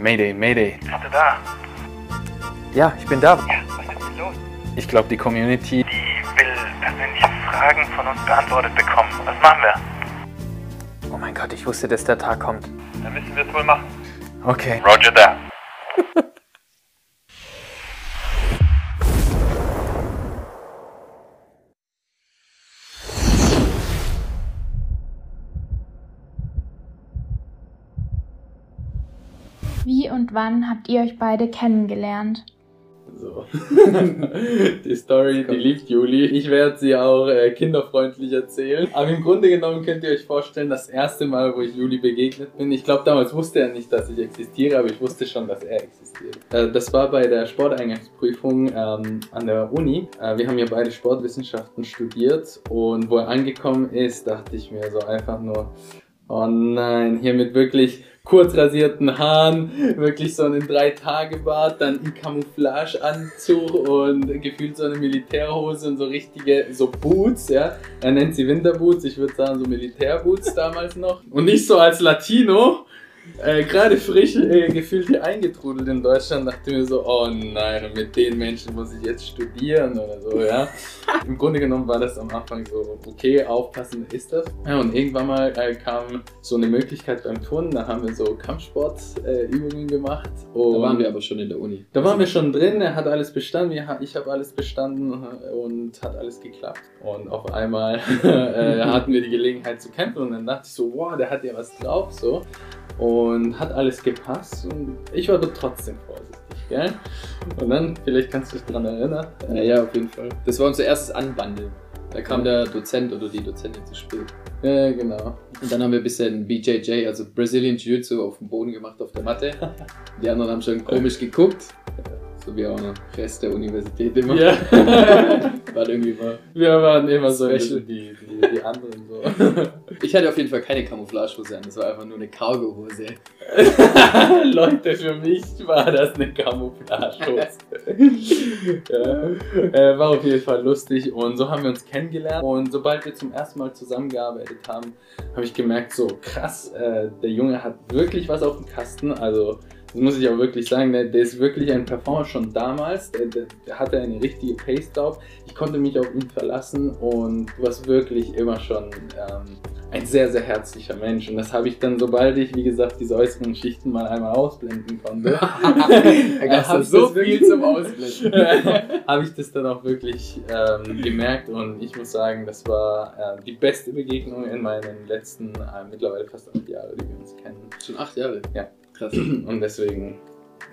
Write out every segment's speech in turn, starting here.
Mayday, Mayday. Bist du da? Ja, ich bin da. Ja, was ist denn los? Ich glaube, die Community. Die will persönliche Fragen von uns beantwortet bekommen. Was machen wir? Oh mein Gott, ich wusste, dass der Tag kommt. Dann müssen wir es wohl machen. Okay. Roger that. Wie und wann habt ihr euch beide kennengelernt? So. die Story, die liebt Juli. Ich werde sie auch äh, kinderfreundlich erzählen. Aber im Grunde genommen könnt ihr euch vorstellen, das erste Mal, wo ich Juli begegnet bin, ich glaube damals wusste er nicht, dass ich existiere, aber ich wusste schon, dass er existiert. Äh, das war bei der Sporteingangsprüfung ähm, an der Uni. Äh, wir haben ja beide Sportwissenschaften studiert und wo er angekommen ist, dachte ich mir so einfach nur, oh nein, hier mit wirklich kurz rasierten Haaren, wirklich so einen Drei-Tage-Bart, dann ein Camouflage-Anzug und gefühlt so eine Militärhose und so richtige, so Boots, ja. Er nennt sie Winterboots, ich würde sagen so Militärboots damals noch. Und nicht so als Latino, äh, gerade frisch äh, gefühlt hier eingetrudelt in Deutschland, dachte mir so, oh nein, und mit den Menschen muss ich jetzt studieren oder so, ja. Im Grunde genommen war das am Anfang so, okay, aufpassen ist das. Ja, und irgendwann mal äh, kam so eine Möglichkeit beim Turnen, da haben wir so Kampfsportübungen gemacht. Und Da waren wir aber schon in der Uni. da waren wir schon drin, er hat alles bestanden, wir, ich habe alles bestanden und hat alles geklappt. Und auf einmal äh, hatten wir die Gelegenheit zu kämpfen und dann dachte ich so, wow, der hat ja was drauf, so. Und hat alles gepasst und ich war doch trotzdem vorsichtig, gell? Und dann, vielleicht kannst du dich dran erinnern. Ja, ja, auf jeden Fall. Das war unser erstes Anbandeln. Da kam der Dozent oder die Dozentin zu spät. Ja, genau. Und dann haben wir ein bisschen BJJ, also Brazilian Jiu-Jitsu, auf dem Boden gemacht auf der Matte. Die anderen haben schon komisch geguckt. So wie auch der Rest der Universität immer. Ja. War irgendwie mal. Wir waren immer so die, die, die anderen so. Ich hatte auf jeden Fall keine Camouflagehose an, das war einfach nur eine Cargohose. Leute, für mich war das eine Camouflage. ja. äh, war auf jeden Fall lustig und so haben wir uns kennengelernt. Und sobald wir zum ersten Mal zusammengearbeitet haben, habe ich gemerkt, so krass, äh, der Junge hat wirklich was auf dem Kasten. Also, muss ich auch wirklich sagen, der, der ist wirklich ein Performer schon damals. Der, der, der hatte eine richtige Pace drauf. Ich konnte mich auf ihn verlassen und du warst wirklich immer schon ähm, ein sehr, sehr herzlicher Mensch. Und das habe ich dann, sobald ich, wie gesagt, diese äußeren Schichten mal einmal ausblenden konnte, gab dann es so das viel zum Ausblenden. habe ich das dann auch wirklich ähm, gemerkt und ich muss sagen, das war äh, die beste Begegnung in meinen letzten äh, mittlerweile fast acht Jahre, die wir uns kennen. Schon acht Jahre. Ja. Krass. Und deswegen,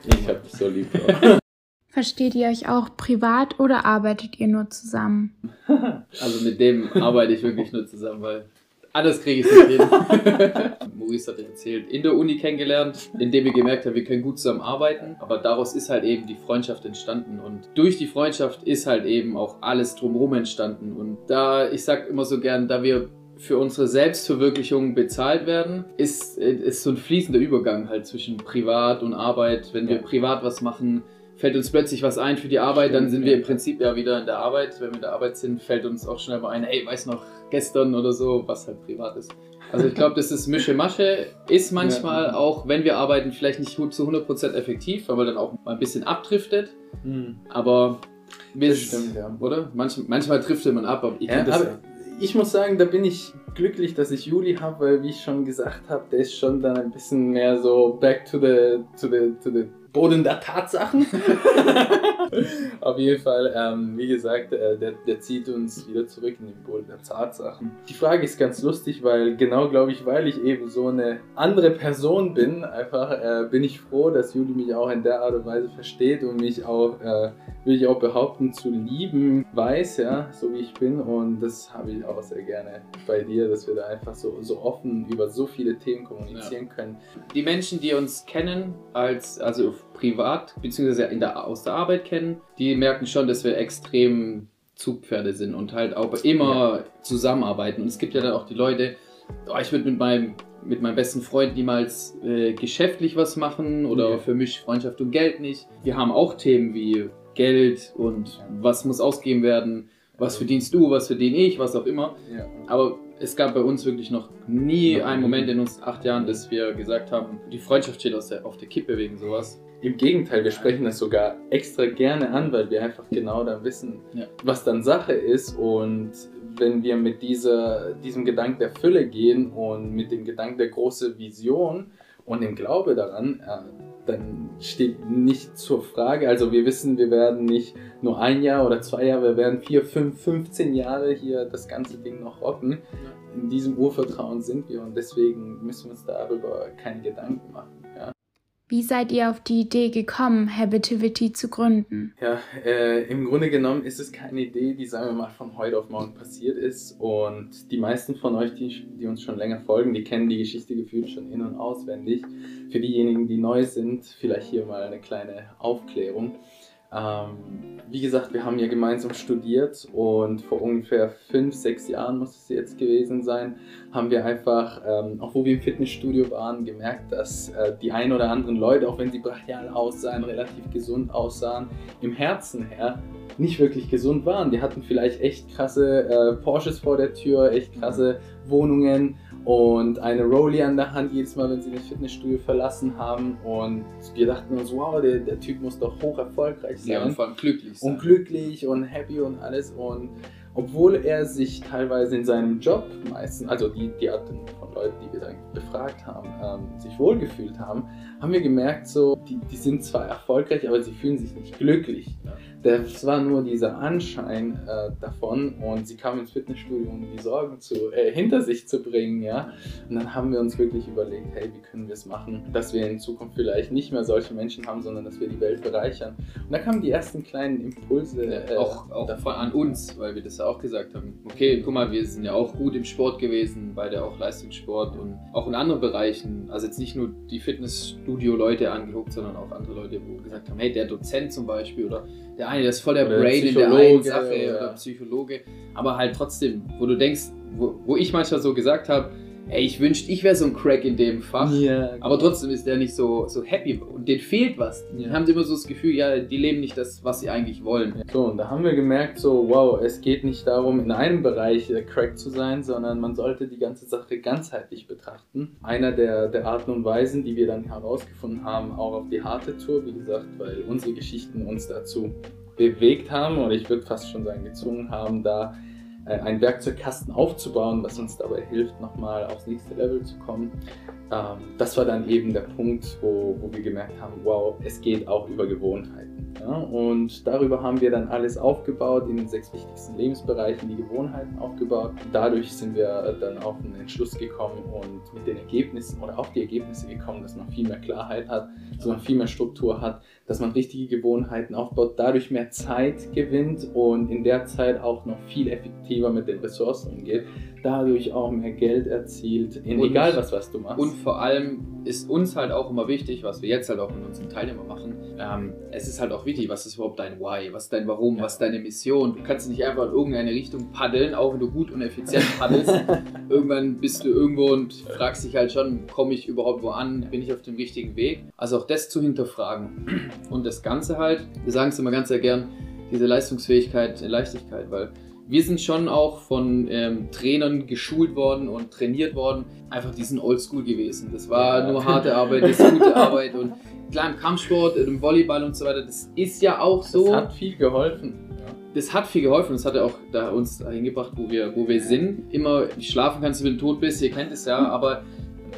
ich habe dich so lieb. Versteht ihr euch auch privat oder arbeitet ihr nur zusammen? Also mit dem arbeite ich wirklich nur zusammen, weil alles kriege ich nicht hin. Maurice hat erzählt, in der Uni kennengelernt, indem wir gemerkt haben, wir können gut zusammen arbeiten. Aber daraus ist halt eben die Freundschaft entstanden. Und durch die Freundschaft ist halt eben auch alles drumherum entstanden. Und da, ich sag immer so gern, da wir für unsere Selbstverwirklichung bezahlt werden, ist, ist so ein fließender Übergang halt zwischen Privat und Arbeit. Wenn wir Ja. privat was machen, fällt uns plötzlich was ein für die Arbeit, dann sind wir im Prinzip ja wieder in der Arbeit. Wenn wir in der Arbeit sind, fällt uns auch schnell mal ein, ey, weiß noch, gestern oder so, was halt privat ist. Also ich glaube, das ist Mische-Masche, ist manchmal Ja. auch, wenn wir arbeiten, vielleicht nicht gut zu 100% effektiv, weil man dann auch mal ein bisschen abdriftet, aber wir stimmt, ja. oder? Manch, manchmal driftet man ab, aber ihr Ja, das aber ja. Ich muss sagen, da bin ich glücklich, dass ich Juli habe, weil wie ich schon gesagt habe, der ist schon dann ein bisschen mehr so back to the, to the, to the Boden der Tatsachen. Auf jeden Fall, ähm, wie gesagt, äh, der, der zieht uns wieder zurück in den Boden der Tatsachen. Die Frage ist ganz lustig, weil genau, glaube ich, weil ich eben so eine andere Person bin, einfach äh, bin ich froh, dass Juli mich auch in der Art und Weise versteht und mich auch, äh, will ich auch behaupten, zu lieben weiß, ja, so wie ich bin. Und das habe ich auch sehr gerne bei dir, dass wir da einfach so, so offen über so viele Themen kommunizieren können. Die Menschen, die uns kennen, als, also privat, beziehungsweise in der, aus der Arbeit kennen, die merken schon, dass wir extrem Zugpferde sind und halt auch immer zusammenarbeiten. Und es gibt ja dann auch die Leute, oh, ich würde mit meinem, mit meinem besten Freund niemals äh, geschäftlich was machen oder Ja. für mich Freundschaft und Geld nicht. Wir haben auch Themen wie Geld und was muss ausgegeben werden, was verdienst du, was verdiene ich, was auch immer. Aber es gab bei uns wirklich noch nie einen Moment in uns acht Jahren, dass wir gesagt haben, die Freundschaft steht der, auf der Kippe wegen sowas. Im Gegenteil, wir sprechen das sogar extra gerne an, weil wir einfach genau dann wissen, Ja. was dann Sache ist. Und wenn wir mit dieser, diesem Gedanken der Fülle gehen und mit dem Gedanken der großen Vision und dem Glaube daran, äh, dann steht nicht zur Frage, also wir wissen, wir werden nicht nur ein Jahr oder zwei Jahre, wir werden vier, fünf, 15 Jahre hier das ganze Ding noch rocken. In diesem Urvertrauen sind wir und deswegen müssen wir uns darüber keine Gedanken machen. Wie seid ihr auf die Idee gekommen, Habitivity zu gründen? Ja, äh, im Grunde genommen ist es keine Idee, die, sagen wir mal, von heute auf morgen passiert ist. Und die meisten von euch, die, die uns schon länger folgen, die kennen die Geschichte gefühlt schon in- und auswendig. Für diejenigen, die neu sind, vielleicht hier mal eine kleine Aufklärung. Ähm, wie gesagt, wir haben ja gemeinsam studiert und vor ungefähr fünf, sechs Jahren muss es jetzt gewesen sein, haben wir einfach, ähm, auch wo wir im Fitnessstudio waren, gemerkt, dass äh, die ein oder anderen Leute, auch wenn sie brachial aussahen, relativ gesund aussahen, im Herzen her nicht wirklich gesund waren. Die hatten vielleicht echt krasse äh, Porsches vor der Tür, echt krasse Wohnungen und eine Rolli an der Hand jedes Mal, wenn sie das Fitnessstudio verlassen haben. Und wir dachten uns, wow, der, der Typ muss doch hoch erfolgreich sein Ja, und vor allem glücklich sein. und glücklich und happy und alles. Und obwohl er sich teilweise in seinem Job meistens, also die, die Arten von Leuten, die wir dann befragt haben, ähm, sich wohlgefühlt haben, haben wir gemerkt, so, die, die sind zwar erfolgreich, aber sie fühlen sich nicht glücklich. Ja. Das war nur dieser Anschein äh, davon und sie kamen ins Fitnessstudio, um die Sorgen zu, äh, hinter sich zu bringen, ja. Und dann haben wir uns wirklich überlegt, hey, wie können wir es machen, dass wir in Zukunft vielleicht nicht mehr solche Menschen haben, sondern dass wir die Welt bereichern. Und da kamen die ersten kleinen Impulse. äh, auch auch davon. von an uns, weil wir das ja auch gesagt haben. Okay, guck mal, wir sind ja auch gut im Sport gewesen, beide auch Leistungssport und auch in anderen Bereichen. Also jetzt nicht nur die Fitnessstudio-Leute angeguckt, sondern auch andere Leute, wo gesagt haben, hey, der Dozent zum Beispiel oder der eine, der ist voll der Oder Brain in der einen Sache ja. oder Psychologe. Aber halt trotzdem, wo du denkst, wo, wo ich manchmal so gesagt habe, ey, ich wünschte, ich wäre so ein Crack in dem Fach. Ja, Aber trotzdem ist der nicht so, so happy und denen fehlt was. Die Ja. haben immer so das Gefühl, ja, die leben nicht das, was sie eigentlich wollen. So, und da haben wir gemerkt, so, wow, es geht nicht darum, in einem Bereich äh, Crack zu sein, sondern man sollte die ganze Sache ganzheitlich betrachten. Einer der, der Arten und Weisen, die wir dann herausgefunden haben, auch auf die harte Tour, wie gesagt, weil unsere Geschichten uns dazu bewegt haben, oder ich würde fast schon sagen, gezwungen haben, da einen Werkzeugkasten aufzubauen, was uns dabei hilft, nochmal aufs nächste Level zu kommen. Ähm, das war dann eben der Punkt, wo, wo wir gemerkt haben, wow, es geht auch über Gewohnheiten. Ja? Und darüber haben wir dann alles aufgebaut, in den sechs wichtigsten Lebensbereichen die Gewohnheiten aufgebaut. Dadurch sind wir dann auf einen Entschluss gekommen und mit den Ergebnissen oder auf die Ergebnisse gekommen, dass man viel mehr Klarheit hat, dass man viel mehr Struktur hat, dass man richtige Gewohnheiten aufbaut, dadurch mehr Zeit gewinnt und in der Zeit auch noch viel effektiver mit den Ressourcen umgeht, dadurch auch mehr Geld erzielt, egal was, was du machst. Und vor allem ist uns halt auch immer wichtig, was wir jetzt halt auch mit unseren Teilnehmern machen. Ähm, es ist halt auch wichtig, was ist überhaupt dein Why, was ist dein Warum, Ja. was ist deine Mission. Du kannst nicht einfach in irgendeine Richtung paddeln, auch wenn du gut und effizient paddelst. Irgendwann bist du irgendwo und fragst dich halt schon, komme ich überhaupt wo an, bin ich auf dem richtigen Weg? Also auch das zu hinterfragen. Und das Ganze halt, wir sagen es immer ganz sehr gern, diese Leistungsfähigkeit, Leichtigkeit, weil wir sind schon auch von ähm, Trainern geschult worden und trainiert worden. Einfach diesen Oldschool gewesen. Das war nur harte Arbeit, das ist gute Arbeit und klar im Kampfsport, im Volleyball und so weiter. Das ist ja auch so. das hat viel geholfen. Ja. das hat viel geholfen. Das hat ja auch da uns dahin gebracht, wo wir, wo wir sind. Immer schlafen kannst, wenn du tot bist. Ihr kennt es ja, aber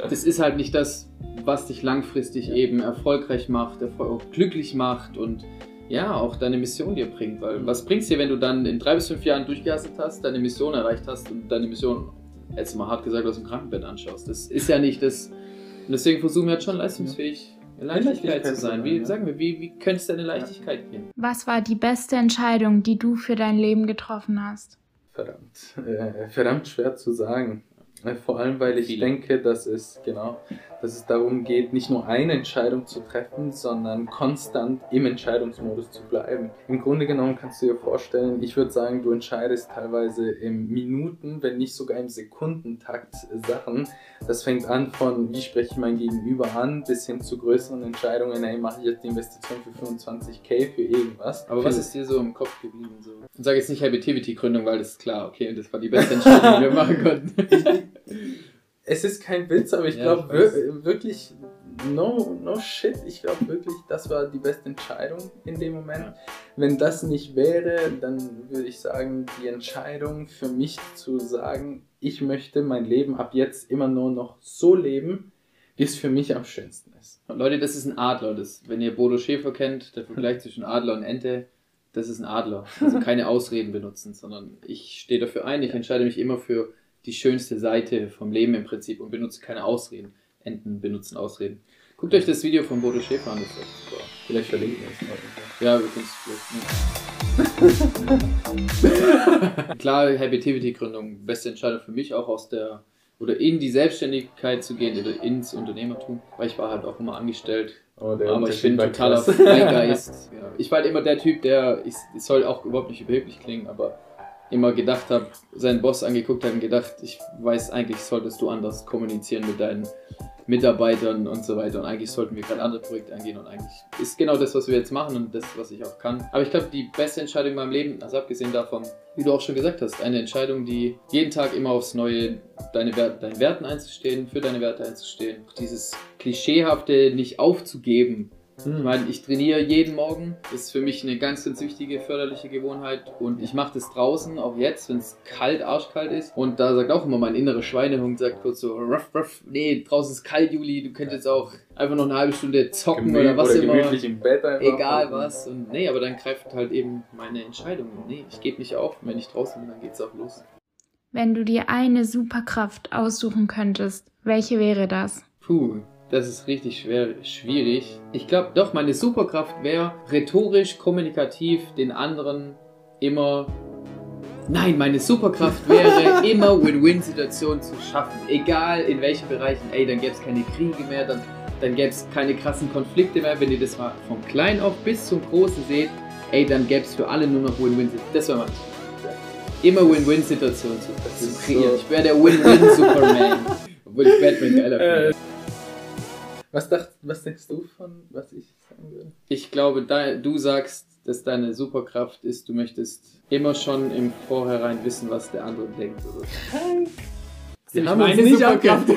das ist halt nicht das, was dich langfristig Ja. eben erfolgreich macht, erfol auch glücklich macht und ja, auch deine Mission dir bringt. Weil was bringt es dir, wenn du dann in drei bis fünf Jahren durchgehastet hast, deine Mission erreicht hast und deine Mission, jetzt mal hart gesagt, aus dem Krankenbett anschaust? Das ist ja nicht das. Und deswegen versuchen wir halt schon leistungsfähig, Leichtigkeit zu sein. Wie, ja. sagen wir, wie, wie könnte es deine Leichtigkeit gehen? Was war die beste Entscheidung, die du für dein Leben getroffen hast? Verdammt, äh, verdammt schwer zu sagen. Äh, Vor allem, weil ich Viele. denke, dass es genau, dass es darum geht, nicht nur eine Entscheidung zu treffen, sondern konstant im Entscheidungsmodus zu bleiben. Im Grunde genommen kannst du dir vorstellen, ich würde sagen, du entscheidest teilweise im Minuten, wenn nicht sogar im Sekundentakt Sachen. Das fängt an von, wie spreche ich mein Gegenüber an, bis hin zu größeren Entscheidungen, ey, mache ich jetzt die Investition für 25k für irgendwas. Aber was ist dir so im Kopf geblieben? So? Ich sage jetzt nicht Habitivity-Gründung, weil das ist klar, okay, das war die beste Entscheidung, die wir machen konnten. Es ist kein Witz, aber ich Ja, glaube wir wirklich, no, no shit, ich glaube wirklich, das war die beste Entscheidung in dem Moment. Wenn das nicht wäre, dann würde ich sagen, die Entscheidung für mich zu sagen, ich möchte mein Leben ab jetzt immer nur noch so leben, wie es für mich am schönsten ist. Leute, das ist ein Adler. Das, wenn ihr Bodo Schäfer kennt, der Vergleich zwischen Adler und Ente, das ist ein Adler. Also keine Ausreden benutzen, sondern ich stehe dafür ein. Ich entscheide mich immer für die schönste Seite vom Leben im Prinzip und benutze keine Ausreden. Enten benutzen Ausreden. Guckt euch das Video von Bodo Schäfer an, das ist echt super. Vielleicht verlinken wir es mal. Ja, wir können es vielleicht. Ne? Klar, Habitivity-Gründung, beste Entscheidung für mich auch aus der oder in die Selbstständigkeit zu gehen oder ins Unternehmertum, weil ich war halt auch immer angestellt. Oh, aber ich bin totaler. Freigeist. ja. Ich war halt immer der Typ, der, ich, es soll auch überhaupt nicht überheblich klingen, aber immer gedacht habe, seinen Boss angeguckt hat und gedacht, ich weiß eigentlich, solltest du anders kommunizieren mit deinen Mitarbeitern und so weiter. Und eigentlich sollten wir gerade andere Projekte angehen und eigentlich ist genau das, was wir jetzt machen und das, was ich auch kann. Aber ich glaube, die beste Entscheidung in meinem Leben, also abgesehen davon, wie du auch schon gesagt hast, eine Entscheidung, die jeden Tag immer aufs Neue deine Wert, deinen Werten einzustehen, für deine Werte einzustehen. Dieses Klischeehafte nicht aufzugeben. Ich meine, ich trainiere jeden Morgen. Das ist für mich eine ganz, ganz wichtige förderliche Gewohnheit. Und ich mache das draußen, auch jetzt, wenn es kalt, arschkalt ist. Und da sagt auch immer mein innerer Schweinehund, sagt kurz so, ruff, ruff, nee, draußen ist kalt, Juli, du könntest jetzt auch einfach noch eine halbe Stunde zocken Gemüt- oder was immer. gemütlich im Bett einfach. Egal was. Und nee, aber dann greift halt eben meine Entscheidung. Nee, ich gebe nicht auf. Wenn ich draußen bin, dann geht's auch los. Wenn du dir eine Superkraft aussuchen könntest, welche wäre das? Puh, das ist richtig schwer, schwierig. Ich glaube doch, meine Superkraft wäre rhetorisch, kommunikativ den anderen immer. Nein, meine Superkraft wäre immer Win-Win-Situationen zu schaffen. Egal in welchen Bereichen. Ey, dann gäbe es keine Kriege mehr, dann, dann gäbe es keine krassen Konflikte mehr. Wenn ihr das mal von klein auf bis zum Großen seht, ey, dann gäbe es für alle nur noch Win-Win-Situationen. Das wäre mein Immer Win-Win-Situationen zu, kreieren. so- Ich wäre der Win-Win-Superman. Obwohl ich Batman geiler finde. Was, dacht, was denkst du von, was ich sagen würde? Ich glaube, da, du sagst, dass deine Superkraft ist, du möchtest immer schon im Vorhinein wissen, was der andere denkt. Oder? Wir haben uns nicht Superkraft.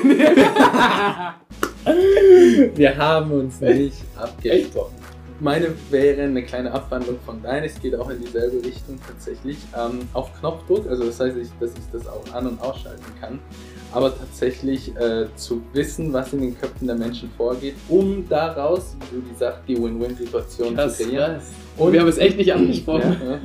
Wir haben uns nicht abgesprochen. Meine wäre eine kleine Abwandlung von deines, geht auch in dieselbe Richtung tatsächlich. Ähm, auf Knopfdruck, also das heißt, ich, dass ich das auch an- und ausschalten kann. Aber tatsächlich äh, zu wissen, was in den Köpfen der Menschen vorgeht, um daraus, wie du die sagt, die Win-Win-Situation zu kreieren. krass. Und wir haben es echt nicht angesprochen. Ja, ja.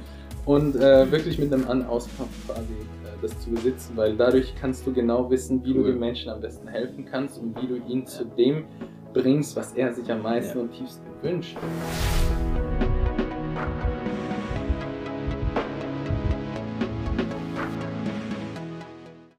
Und äh, wirklich mit einem An-Auskampf quasi äh, das zu besitzen, weil dadurch kannst du genau wissen, wie du Cool. dem Menschen am besten helfen kannst und wie du ihn zu dem bringst, was er sich am meisten Ja. und tiefsten wünscht.